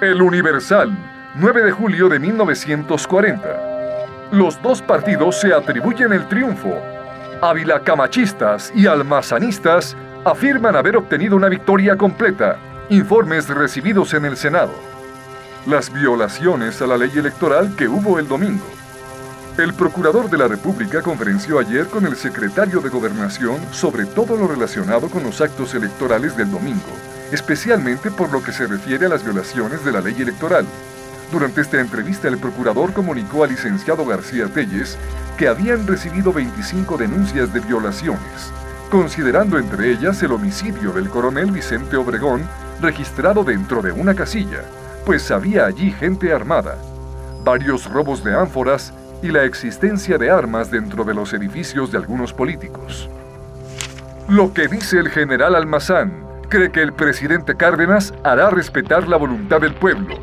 El Universal, 9 de julio de 1940. Los dos partidos se atribuyen el triunfo. Ávila camachistas y almazanistas afirman haber obtenido una victoria completa. Informes recibidos en el Senado. Las violaciones a la ley electoral que hubo el domingo. El Procurador de la República conferenció ayer con el secretario de Gobernación sobre todo lo relacionado con los actos electorales del domingo, especialmente por lo que se refiere a las violaciones de la ley electoral. Durante esta entrevista, el procurador comunicó al licenciado García Telles que habían recibido 25 denuncias de violaciones, considerando entre ellas el homicidio del coronel Vicente Obregón, registrado dentro de una casilla, pues había allí gente armada, varios robos de ánforas y la existencia de armas dentro de los edificios de algunos políticos. Lo que dice el general Almazán cree que el presidente Cárdenas hará respetar la voluntad del pueblo.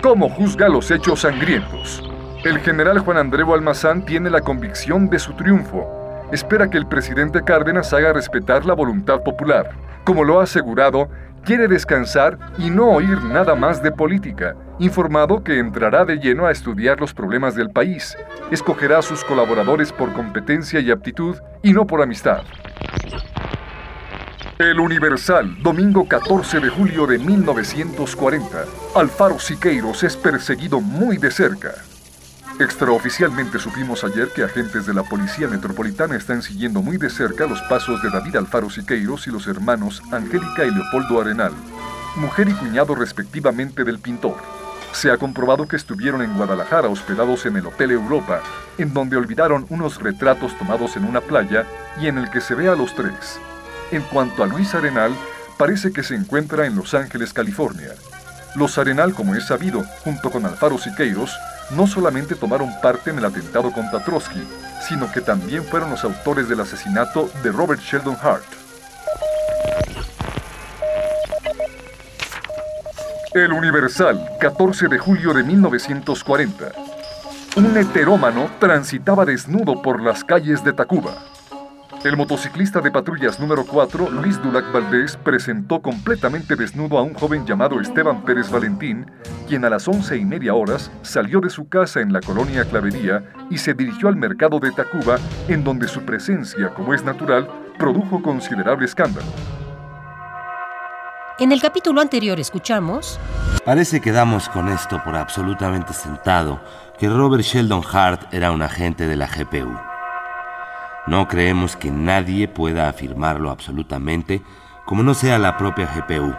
¿Cómo juzga los hechos sangrientos? El general Juan Andreu Almazán tiene la convicción de su triunfo. Espera que el presidente Cárdenas haga respetar la voluntad popular. Como lo ha asegurado, quiere descansar y no oír nada más de política, informado que entrará de lleno a estudiar los problemas del país, escogerá a sus colaboradores por competencia y aptitud y no por amistad. El Universal, domingo 14 de julio de 1940. Alfaro Siqueiros es perseguido muy de cerca. Extraoficialmente supimos ayer que agentes de la Policía Metropolitana están siguiendo muy de cerca los pasos de David Alfaro Siqueiros y los hermanos Angélica y Leopoldo Arenal, mujer y cuñado respectivamente del pintor. Se ha comprobado que estuvieron en Guadalajara hospedados en el Hotel Europa, en donde olvidaron unos retratos tomados en una playa y en el que se ve a los tres. En cuanto a Luis Arenal, parece que se encuentra en Los Ángeles, California. Los Arenal, como es sabido, junto con Alfaro Siqueiros, no solamente tomaron parte en el atentado contra Trotsky, sino que también fueron los autores del asesinato de Robert Sheldon Hart. El Universal, 14 de julio de 1940. Un heterómano transitaba desnudo por las calles de Tacuba. El motociclista de patrullas número 4, Luis Dulac Valdés, presentó completamente desnudo a un joven llamado Esteban Pérez Valentín, quien a las once y media horas salió de su casa en la colonia Clavería y se dirigió al mercado de Tacuba, en donde su presencia, como es natural, produjo considerable escándalo. En el capítulo anterior escuchamos... Parece que damos con esto por absolutamente sentado que Robert Sheldon Hart era un agente de la GPU. No creemos que nadie pueda afirmarlo absolutamente como no sea la propia GPU.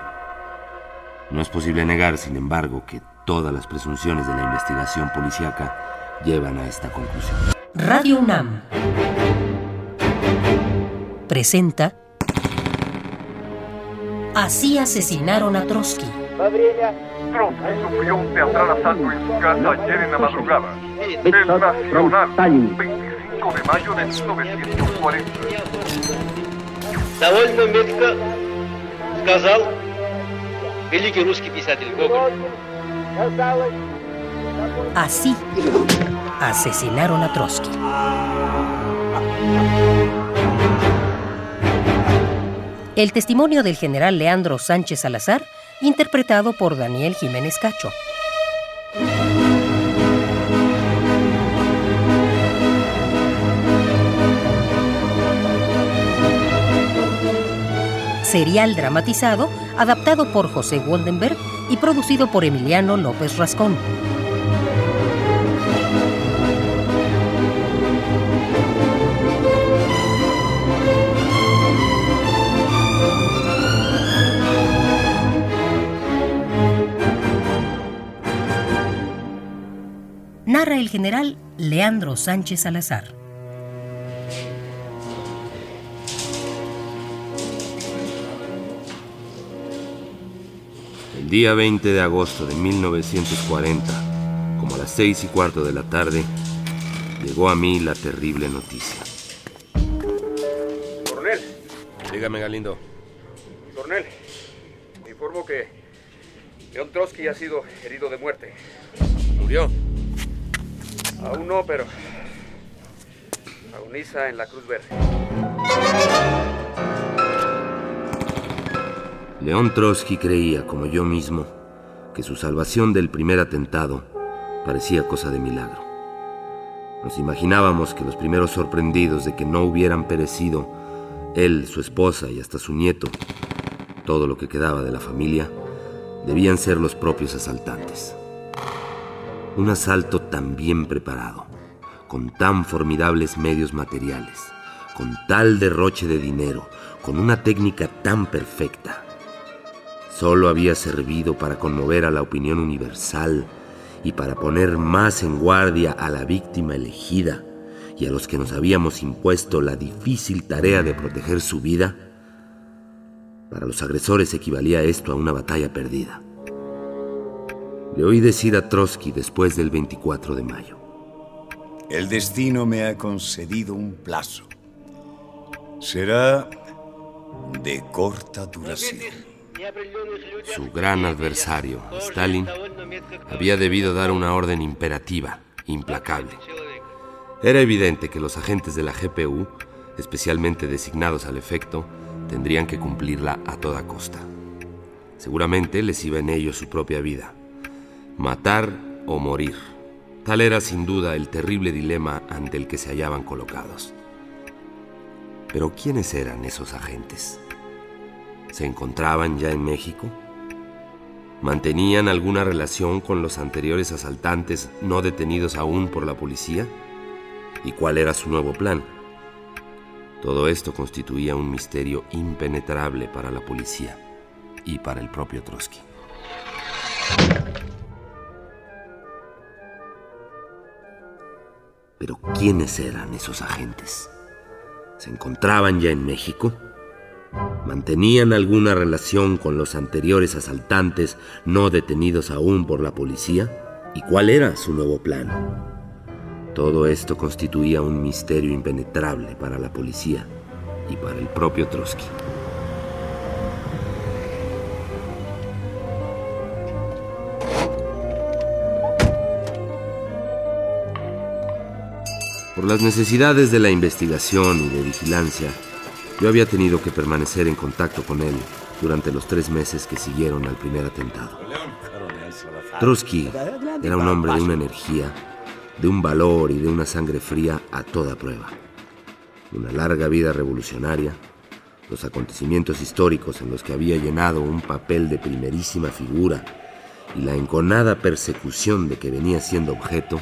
No es posible negar, sin embargo, que todas las presunciones de la investigación policíaca llevan a esta conclusión. Radio UNAM presenta Así asesinaron a Trotsky. Trotsky sufrió un teatral asalto en su casa ayer en la madrugada. El Nacional, 25 de mayo de 1940. Довольно метко сказал великий русский писатель Гоголь. Así asesinaron a Trotsky. El testimonio del general Leandro Sánchez Salazar, interpretado por Daniel Jiménez Cacho. Serial dramatizado, adaptado por José Woldenberg y producido por Emiliano López Rascón. narra el general Leandro Sánchez Salazar. Día 20 de agosto de 1940, como a las seis y cuarto de la tarde, llegó a mí la terrible noticia. Coronel, Dígame, Galindo. coronel, me informo que León Trotsky ha sido herido de muerte. ¿Murió? Aún no, pero agoniza en la Cruz Verde. León Trotsky creía, como yo mismo, que su salvación del primer atentado parecía cosa de milagro. Nos imaginábamos que los primeros sorprendidos de que no hubieran perecido él, su esposa y hasta su nieto, todo lo que quedaba de la familia, debían ser los propios asaltantes. Un asalto tan bien preparado, con tan formidables medios materiales, con tal derroche de dinero, con una técnica tan perfecta, solo había servido para conmover a la opinión universal y para poner más en guardia a la víctima elegida y a los que nos habíamos impuesto la difícil tarea de proteger su vida, para los agresores equivalía esto a una batalla perdida. Le oí decir a Trotsky después del 24 de mayo. El destino me ha concedido un plazo. Será de corta duración. Su gran adversario, Stalin, había debido dar una orden imperativa, implacable. Era evidente que los agentes de la GPU, especialmente designados al efecto, tendrían que cumplirla a toda costa. Seguramente les iba en ello su propia vida. Matar o morir. Tal era sin duda el terrible dilema ante el que se hallaban colocados. Pero ¿quiénes eran esos agentes? ¿Se encontraban ya en México? ¿Mantenían alguna relación con los anteriores asaltantes no detenidos aún por la policía? ¿Y cuál era su nuevo plan? Todo esto constituía un misterio impenetrable para la policía y para el propio Trotsky. Pero ¿quiénes eran esos agentes? ¿Se encontraban ya en México? ¿Mantenían alguna relación con los anteriores asaltantes no detenidos aún por la policía? ¿Y cuál era su nuevo plan? Todo esto constituía un misterio impenetrable para la policía y para el propio Trotsky. Por las necesidades de la investigación y de vigilancia, yo había tenido que permanecer en contacto con él durante los tres meses que siguieron al primer atentado. Trotsky era un hombre de una energía, de un valor y de una sangre fría a toda prueba. Una larga vida revolucionaria, los acontecimientos históricos en los que había llenado un papel de primerísima figura y la enconada persecución de que venía siendo objeto,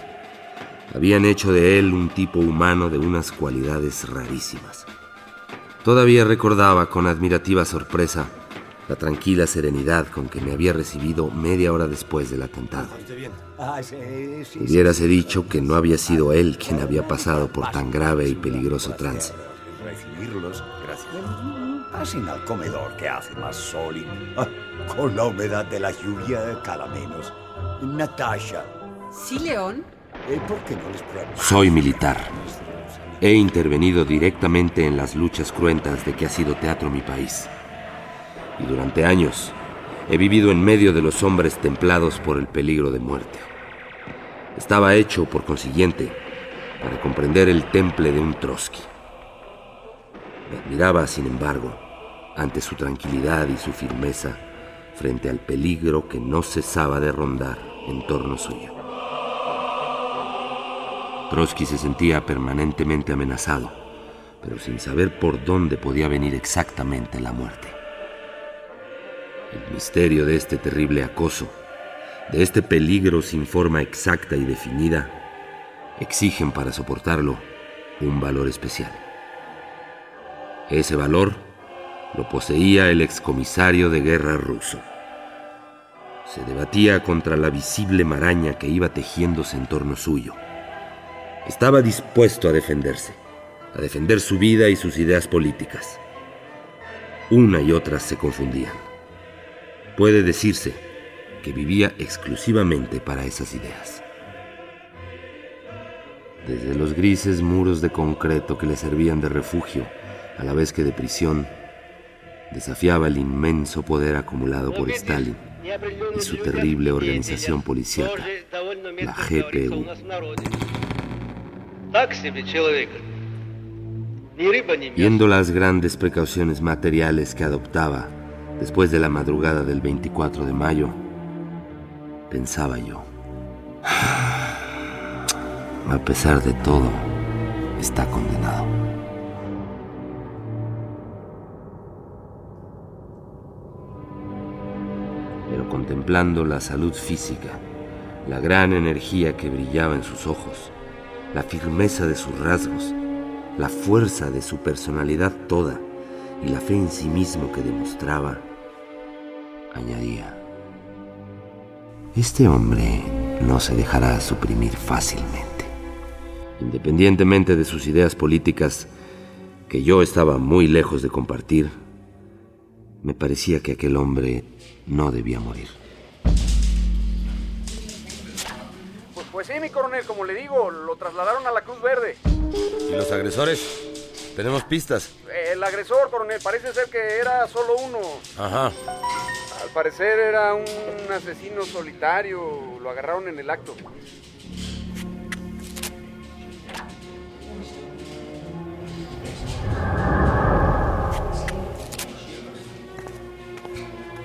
habían hecho de él un tipo humano de unas cualidades rarísimas. Todavía recordaba con admirativa sorpresa la tranquila serenidad con que me había recibido media hora después del atentado. Hubiérase dicho que no había sido él quien había pasado por tan grave y peligroso trance. Recibirlos, gracias. Pasen al comedor que hace más sol y ah, con la humedad de la lluvia cala menos. Natasha. ¿Sí, León? Eh, ¿Por qué no les? Soy militar. He intervenido directamente en las luchas cruentas de que ha sido teatro mi país. Y durante años he vivido en medio de los hombres templados por el peligro de muerte. Estaba hecho, por consiguiente, para comprender el temple de un Trotsky. Me admiraba, sin embargo, ante su tranquilidad y su firmeza frente al peligro que no cesaba de rondar en torno suyo. Trotsky se sentía permanentemente amenazado, pero sin saber por dónde podía venir exactamente la muerte. El misterio de este terrible acoso, de este peligro sin forma exacta y definida, exigen para soportarlo un valor especial. Ese valor lo poseía el excomisario de guerra ruso. Se debatía contra la visible maraña que iba tejiéndose en torno suyo. Estaba dispuesto a defenderse, a defender su vida y sus ideas políticas. Una y otra se confundían. Puede decirse que vivía exclusivamente para esas ideas. Desde los grises muros de concreto que le servían de refugio, a la vez que de prisión, desafiaba el inmenso poder acumulado por Stalin y su terrible organización policíaca, la GPU. Viendo las grandes precauciones materiales que adoptaba después de la madrugada del 24 de mayo, Pensaba yo. A pesar de todo, está condenado. Pero contemplando la salud física, la gran energía que brillaba en sus ojos, la firmeza de sus rasgos, la fuerza de su personalidad toda y la fe en sí mismo que demostraba, añadía, este hombre no se dejará suprimir fácilmente. Independientemente de sus ideas políticas, que yo estaba muy lejos de compartir, me parecía que aquel hombre no debía morir. Pues, sí, mi coronel, como le digo, lo trasladaron a la Cruz Verde. ¿Y los agresores? Tenemos pistas. El agresor, coronel, parece ser que era solo uno. Ajá. Al parecer era un asesino solitario. Lo agarraron en el acto.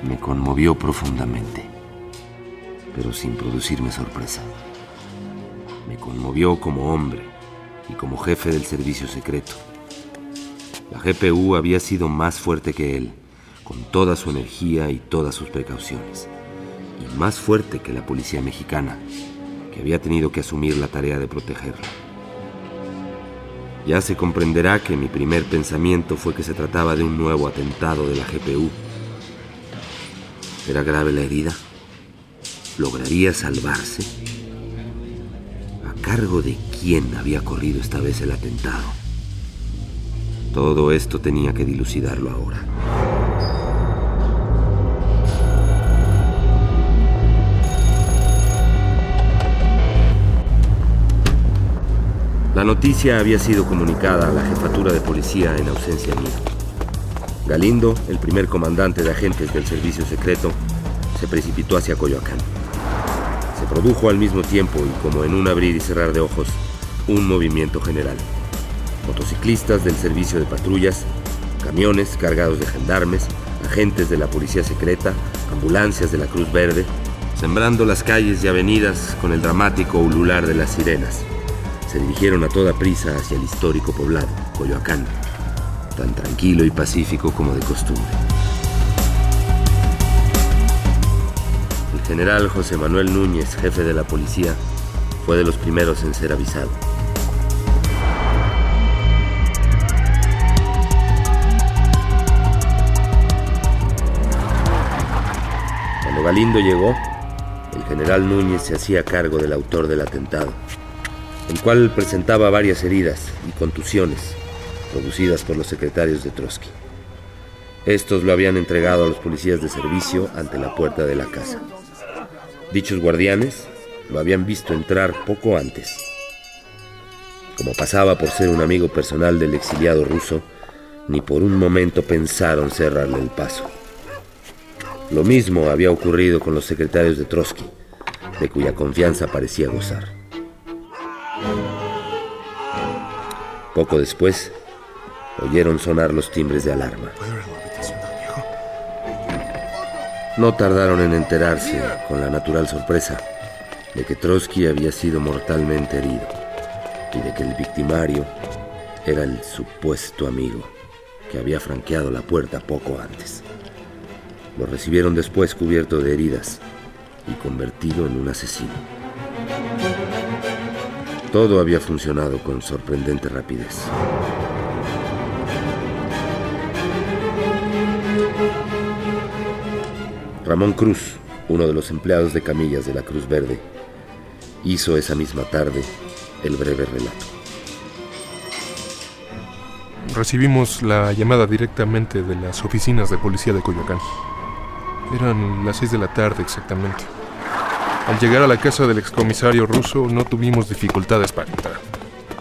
Me conmovió profundamente, pero sin producirme sorpresa. Me conmovió como hombre y como jefe del servicio secreto. La GPU había sido más fuerte que él, con toda su energía y todas sus precauciones, y más fuerte que la policía mexicana, que había tenido que asumir la tarea de protegerlo. Ya se comprenderá que mi primer pensamiento fue que se trataba de un nuevo atentado de la GPU. ¿Era grave la herida? ¿Lograría salvarse? ¿A cargo de quién había corrido esta vez el atentado? Todo esto tenía que dilucidarlo ahora. La noticia había sido comunicada a la jefatura de policía en ausencia mía. Galindo, el primer comandante de agentes del servicio secreto, se precipitó hacia Coyoacán. Produjo al mismo tiempo y como en un abrir y cerrar de ojos, un movimiento general. Motociclistas del servicio de patrullas, camiones cargados de gendarmes, agentes de la policía secreta, ambulancias de la Cruz Verde, sembrando las calles y avenidas con el dramático ulular de las sirenas. Se dirigieron a toda prisa hacia el histórico poblado, Coyoacán, tan tranquilo y pacífico como de costumbre. General José Manuel Núñez, jefe de la policía, fue de los primeros en ser avisado. Cuando Galindo llegó, el general Núñez se hacía cargo del autor del atentado, el cual presentaba varias heridas y contusiones producidas por los secretarios de Trotsky. Estos lo habían entregado a los policías de servicio ante la puerta de la casa. Dichos guardianes lo habían visto entrar poco antes. Como pasaba por ser un amigo personal del exiliado ruso, ni por un momento pensaron cerrarle el paso. Lo mismo había ocurrido con los secretarios de Trotsky, de cuya confianza parecía gozar. Poco después, oyeron sonar los timbres de alarma. No tardaron en enterarse, con la natural sorpresa, de que Trotsky había sido mortalmente herido y de que el victimario era el supuesto amigo que había franqueado la puerta poco antes. Lo recibieron después cubierto de heridas y convertido en un asesino. Todo había funcionado con sorprendente rapidez. Ramón Cruz, uno de los empleados de camillas de la Cruz Verde, hizo esa misma tarde el breve relato. Recibimos la llamada directamente de las oficinas de policía de Coyoacán. Eran las seis de la tarde exactamente. Al llegar a la casa del excomisario ruso no tuvimos dificultades para entrar,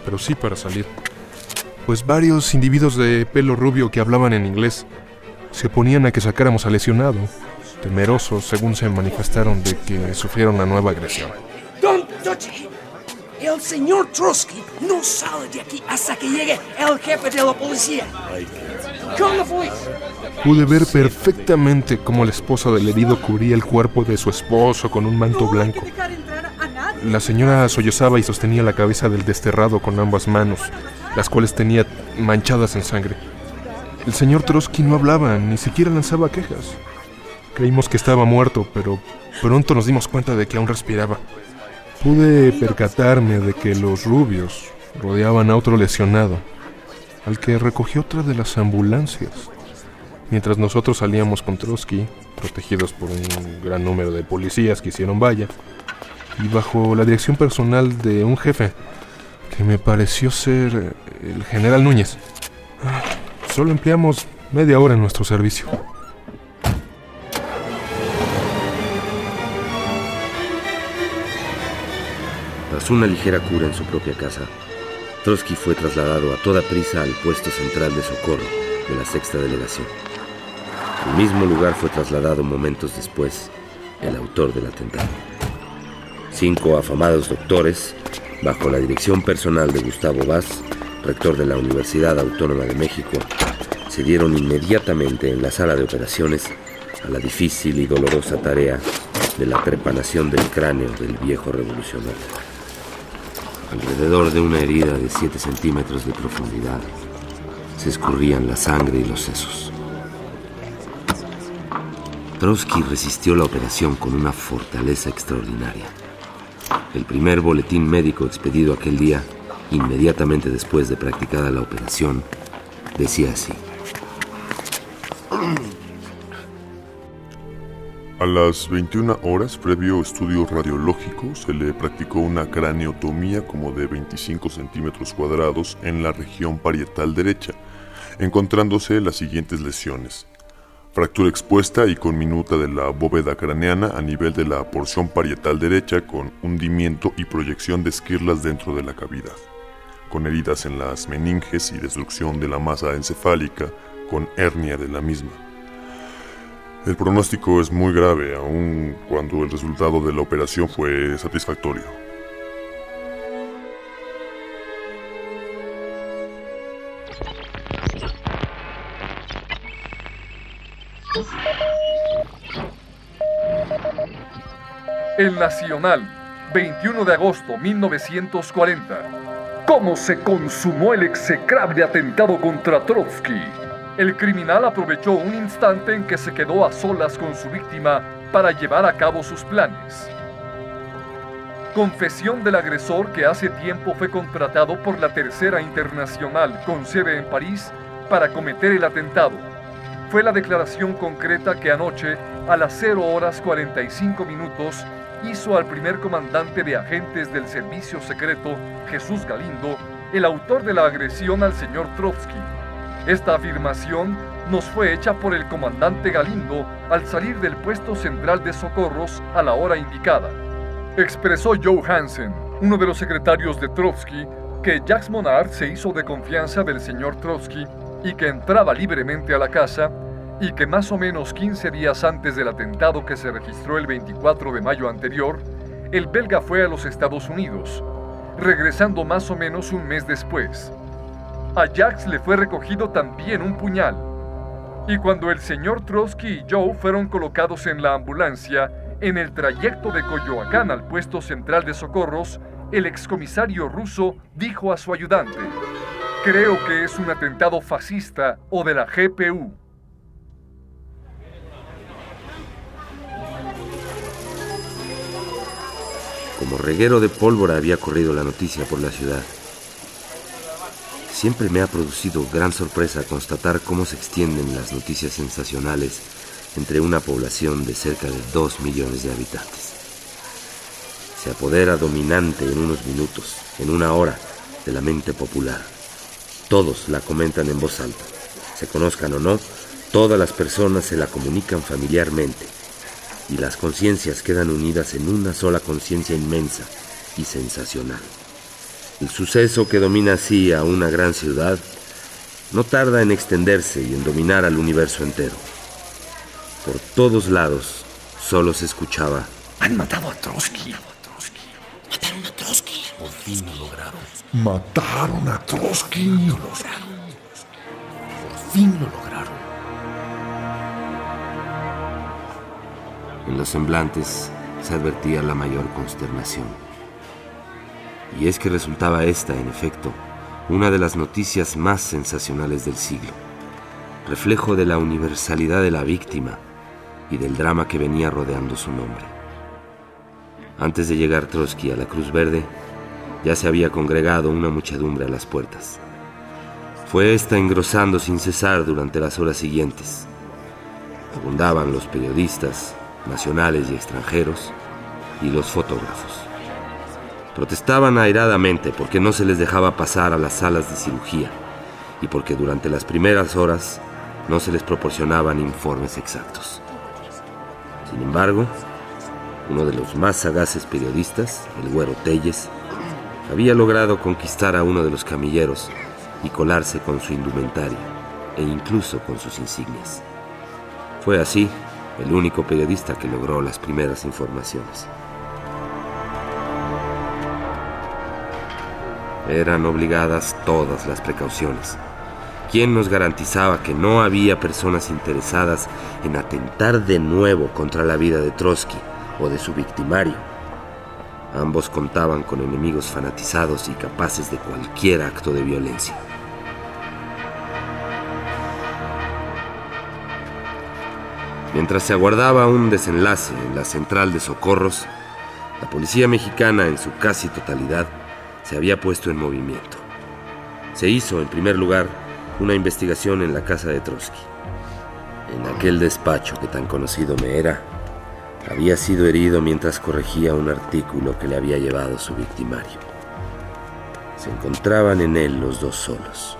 pero sí para salir. Pues varios individuos de pelo rubio que hablaban en inglés se oponían a que sacáramos al lesionado, temerosos según se manifestaron de que sufrieron una nueva agresión. Don Dutch, el señor Trotsky no sale de aquí hasta que llegue el jefe de la policía. Con la policía. Pude ver perfectamente cómo la esposa del herido cubría el cuerpo de su esposo con un manto blanco. La señora sollozaba y sostenía la cabeza del desterrado con ambas manos, las cuales tenía manchadas en sangre. El señor Trotsky no hablaba, ni siquiera lanzaba quejas. Creímos que estaba muerto, pero pronto nos dimos cuenta de que aún respiraba. Pude percatarme de que los rubios rodeaban a otro lesionado, al que recogió otra de las ambulancias. Mientras nosotros salíamos con Trotsky, protegidos por un gran número de policías que hicieron valla, y bajo la dirección personal de un jefe, que me pareció ser el general Núñez. Solo empleamos media hora en nuestro servicio. Tras una ligera cura en su propia casa, Trotsky fue trasladado a toda prisa al puesto central de socorro de la sexta delegación. Al mismo lugar fue trasladado momentos después el autor del atentado. Cinco afamados doctores, bajo la dirección personal de Gustavo Vaz, rector de la Universidad Autónoma de México, se dieron inmediatamente en la sala de operaciones a la difícil y dolorosa tarea de la trepanación del cráneo del viejo revolucionario alrededor de una herida de 7 centímetros de profundidad, se escurrían la sangre y los sesos. Trotsky resistió la operación con una fortaleza extraordinaria. El primer boletín médico expedido aquel día, inmediatamente después de practicada la operación, decía así. A las 21 horas, previo estudio radiológico, se le practicó una craneotomía como de 25 centímetros cuadrados en la región parietal derecha, encontrándose las siguientes lesiones. Fractura expuesta y con minuta de la bóveda craneana a nivel de la porción parietal derecha con hundimiento y proyección de esquirlas dentro de la cavidad, con heridas en las meninges y destrucción de la masa encefálica, con hernia de la misma el pronóstico es muy grave, aun cuando el resultado de la operación fue satisfactorio. El Nacional, 21 de agosto 1940. ¿Cómo se consumó el execrable atentado contra Trotsky? El criminal aprovechó un instante en que se quedó a solas con su víctima para llevar a cabo sus planes. Confesión del agresor que hace tiempo fue contratado por la Tercera Internacional con sede en París para cometer el atentado. Fue la declaración concreta que anoche, a las 0 horas 45 minutos, hizo al primer comandante de agentes del servicio secreto, Jesús Galindo, el autor de la agresión al señor Trotsky. Esta afirmación nos fue hecha por el comandante Galindo al salir del puesto central de socorros a la hora indicada. Expresó Joe Hansen, uno de los secretarios de Trotsky, que Jacques Monard se hizo de confianza del señor Trotsky y que entraba libremente a la casa y que más o menos 15 días antes del atentado que se registró el 24 de mayo anterior, el belga fue a los Estados Unidos, regresando más o menos un mes después. A Jax le fue recogido también un puñal. Y cuando el señor Trotsky y Joe fueron colocados en la ambulancia, en el trayecto de Coyoacán al puesto central de socorros, el excomisario ruso dijo a su ayudante, creo que es un atentado fascista o de la GPU. Como reguero de pólvora había corrido la noticia por la ciudad. Siempre me ha producido gran sorpresa constatar cómo se extienden las noticias sensacionales entre una población de cerca de dos millones de habitantes. Se apodera dominante en unos minutos, en una hora, de la mente popular. Todos la comentan en voz alta. Se conozcan o no, todas las personas se la comunican familiarmente y las conciencias quedan unidas en una sola conciencia inmensa y sensacional. El suceso que domina así a una gran ciudad no tarda en extenderse y en dominar al universo entero. Por todos lados solo se escuchaba. Han matado a Trotsky. Mataron a Trotsky. Por fin lo lograron. Mataron a Trotsky. Lo lograron. Por fin lo lograron. En los semblantes se advertía la mayor consternación. Y es que resultaba esta, en efecto, una de las noticias más sensacionales del siglo, reflejo de la universalidad de la víctima y del drama que venía rodeando su nombre. Antes de llegar Trotsky a la Cruz Verde, ya se había congregado una muchedumbre a las puertas. Fue esta engrosando sin cesar durante las horas siguientes. Abundaban los periodistas, nacionales y extranjeros, y los fotógrafos. Protestaban airadamente porque no se les dejaba pasar a las salas de cirugía y porque durante las primeras horas no se les proporcionaban informes exactos. Sin embargo, uno de los más sagaces periodistas, el güero Telles, había logrado conquistar a uno de los camilleros y colarse con su indumentaria e incluso con sus insignias. Fue así el único periodista que logró las primeras informaciones. Eran obligadas todas las precauciones. ¿Quién nos garantizaba que no había personas interesadas en atentar de nuevo contra la vida de Trotsky o de su victimario? Ambos contaban con enemigos fanatizados y capaces de cualquier acto de violencia. Mientras se aguardaba un desenlace en la central de socorros, la policía mexicana en su casi totalidad se había puesto en movimiento. Se hizo, en primer lugar, una investigación en la casa de Trotsky. En aquel despacho que tan conocido me era, había sido herido mientras corregía un artículo que le había llevado su victimario. Se encontraban en él los dos solos.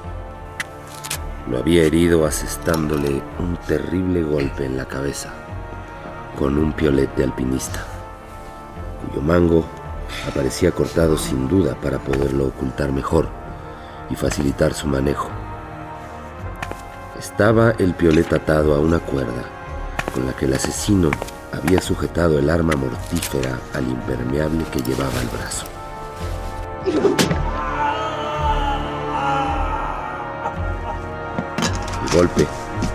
Lo había herido asestándole un terrible golpe en la cabeza con un piolete alpinista, cuyo mango aparecía cortado sin duda para poderlo ocultar mejor y facilitar su manejo. Estaba el piolet atado a una cuerda con la que el asesino había sujetado el arma mortífera al impermeable que llevaba al brazo. El golpe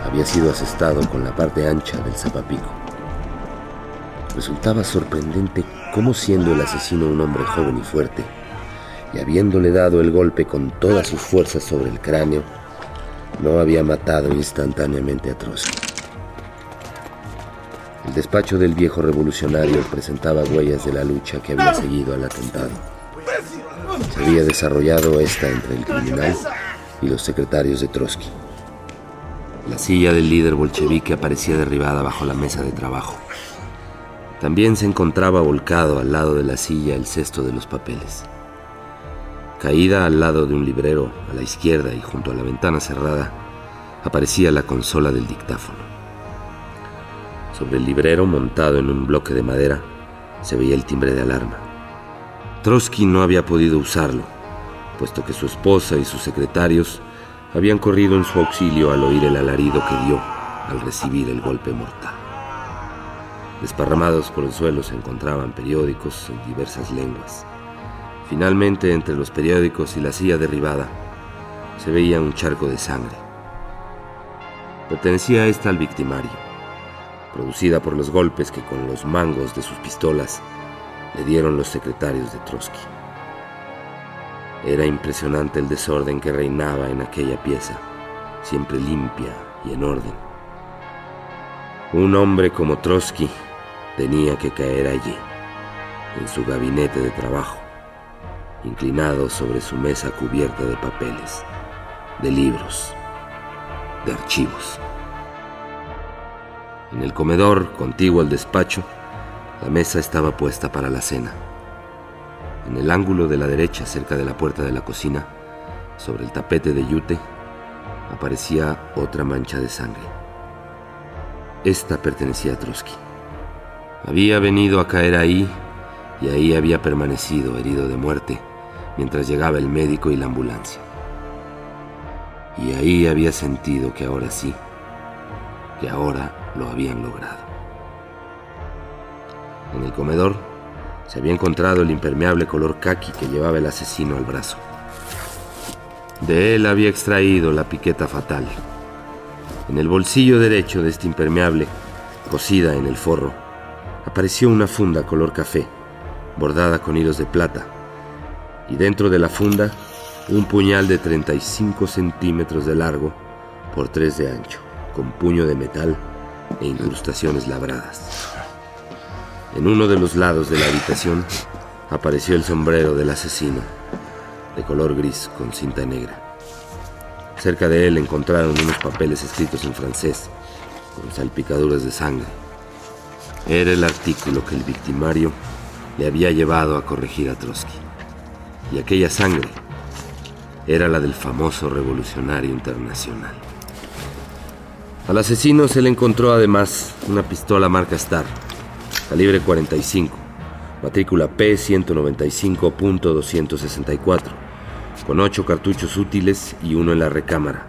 había sido asestado con la parte ancha del zapapico. Resultaba sorprendente cómo siendo el asesino un hombre joven y fuerte, y habiéndole dado el golpe con todas sus fuerzas sobre el cráneo, no había matado instantáneamente a Trotsky. El despacho del viejo revolucionario presentaba huellas de la lucha que había seguido al atentado. Se había desarrollado esta entre el criminal y los secretarios de Trotsky. La silla del líder bolchevique aparecía derribada bajo la mesa de trabajo. También se encontraba volcado al lado de la silla el cesto de los papeles. Caída al lado de un librero, a la izquierda y junto a la ventana cerrada, aparecía la consola del dictáfono. Sobre el librero, montado en un bloque de madera, se veía el timbre de alarma. Trotsky no había podido usarlo, puesto que su esposa y sus secretarios habían corrido en su auxilio al oír el alarido que dio al recibir el golpe mortal. Desparramados por el suelo se encontraban periódicos en diversas lenguas. Finalmente, entre los periódicos y la silla derribada, se veía un charco de sangre. Pertenecía esta al victimario, producida por los golpes que con los mangos de sus pistolas le dieron los secretarios de Trotsky. Era impresionante el desorden que reinaba en aquella pieza, siempre limpia y en orden. Un hombre como Trotsky tenía que caer allí, en su gabinete de trabajo, inclinado sobre su mesa cubierta de papeles, de libros, de archivos. En el comedor, contiguo al despacho, la mesa estaba puesta para la cena. En el ángulo de la derecha, cerca de la puerta de la cocina, sobre el tapete de yute, aparecía otra mancha de sangre. Esta pertenecía a Trotsky. Había venido a caer ahí y ahí había permanecido herido de muerte mientras llegaba el médico y la ambulancia. Y ahí había sentido que ahora sí, que ahora lo habían logrado. En el comedor se había encontrado el impermeable color khaki que llevaba el asesino al brazo. De él había extraído la piqueta fatal. En el bolsillo derecho de este impermeable, cosida en el forro, apareció una funda color café, bordada con hilos de plata, y dentro de la funda un puñal de 35 centímetros de largo por 3 de ancho, con puño de metal e incrustaciones labradas. En uno de los lados de la habitación apareció el sombrero del asesino, de color gris con cinta negra. Cerca de él encontraron unos papeles escritos en francés, con salpicaduras de sangre. Era el artículo que el victimario le había llevado a corregir a Trotsky. Y aquella sangre era la del famoso revolucionario internacional. Al asesino se le encontró además una pistola marca Star, calibre 45, matrícula P195.264, con ocho cartuchos útiles y uno en la recámara,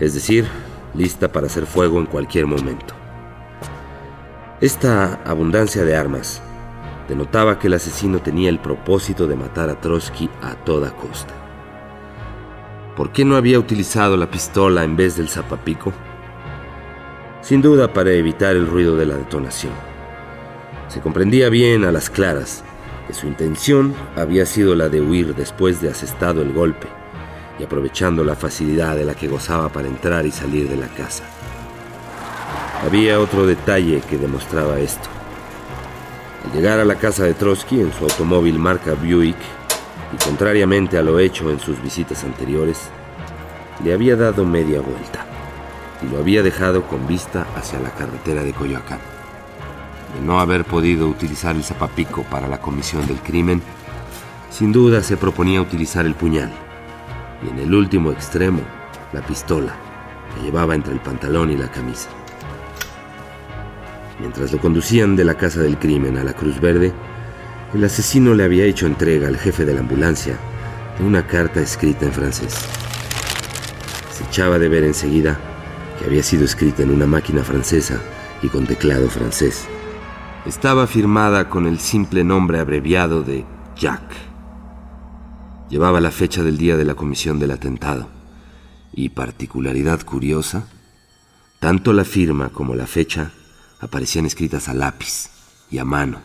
es decir, lista para hacer fuego en cualquier momento. Esta abundancia de armas denotaba que el asesino tenía el propósito de matar a Trotsky a toda costa. ¿Por qué no había utilizado la pistola en vez del zapapico? Sin duda para evitar el ruido de la detonación. Se comprendía bien a las claras que su intención había sido la de huir después de asestado el golpe y aprovechando la facilidad de la que gozaba para entrar y salir de la casa. Había otro detalle que demostraba esto. Al llegar a la casa de Trotsky en su automóvil marca Buick, y contrariamente a lo hecho en sus visitas anteriores, le había dado media vuelta y lo había dejado con vista hacia la carretera de Coyoacán. De no haber podido utilizar el zapapico para la comisión del crimen, sin duda se proponía utilizar el puñal y en el último extremo la pistola que llevaba entre el pantalón y la camisa. Mientras lo conducían de la casa del crimen a la Cruz Verde, el asesino le había hecho entrega al jefe de la ambulancia de una carta escrita en francés. Se echaba de ver enseguida que había sido escrita en una máquina francesa y con teclado francés. Estaba firmada con el simple nombre abreviado de Jack. Llevaba la fecha del día de la comisión del atentado. Y particularidad curiosa, tanto la firma como la fecha aparecían escritas a lápiz y a mano.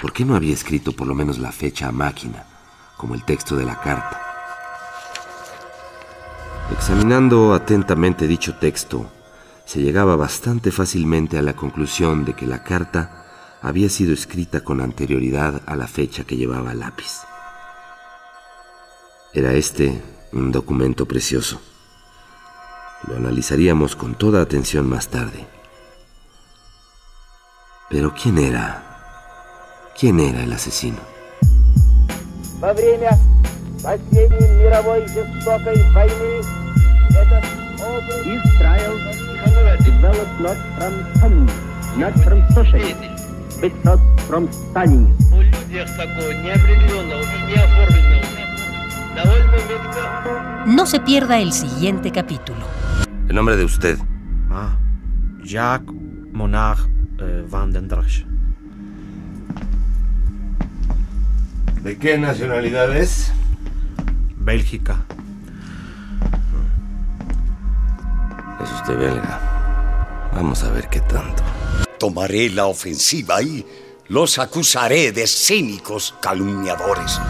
¿Por qué no había escrito por lo menos la fecha a máquina, como el texto de la carta? Examinando atentamente dicho texto, se llegaba bastante fácilmente a la conclusión de que la carta había sido escrita con anterioridad a la fecha que llevaba lápiz. Era este un documento precioso. Lo analizaríamos con toda atención más tarde. Pero ¿quién era? ¿Quién era el asesino? No se pierda el siguiente capítulo. El nombre de usted. Ah, Jacques Monard Van den Drasch. ¿De qué nacionalidad es? Bélgica. Es usted belga. Vamos a ver qué tanto. Tomaré la ofensiva y los acusaré de cínicos calumniadores.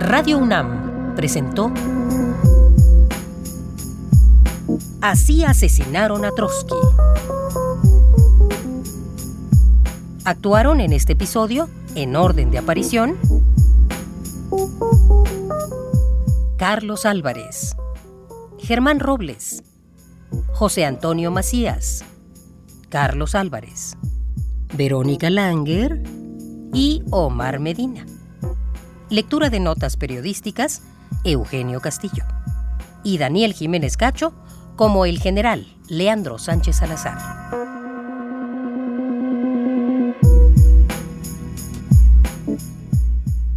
Radio UNAM presentó Así asesinaron a Trotsky. Actuaron en este episodio, en orden de aparición, Carlos Álvarez, Germán Robles, José Antonio Macías, Carlos Álvarez, Verónica Langer y Omar Medina. Lectura de notas periodísticas, Eugenio Castillo. Y Daniel Jiménez Cacho como el general Leandro Sánchez Salazar.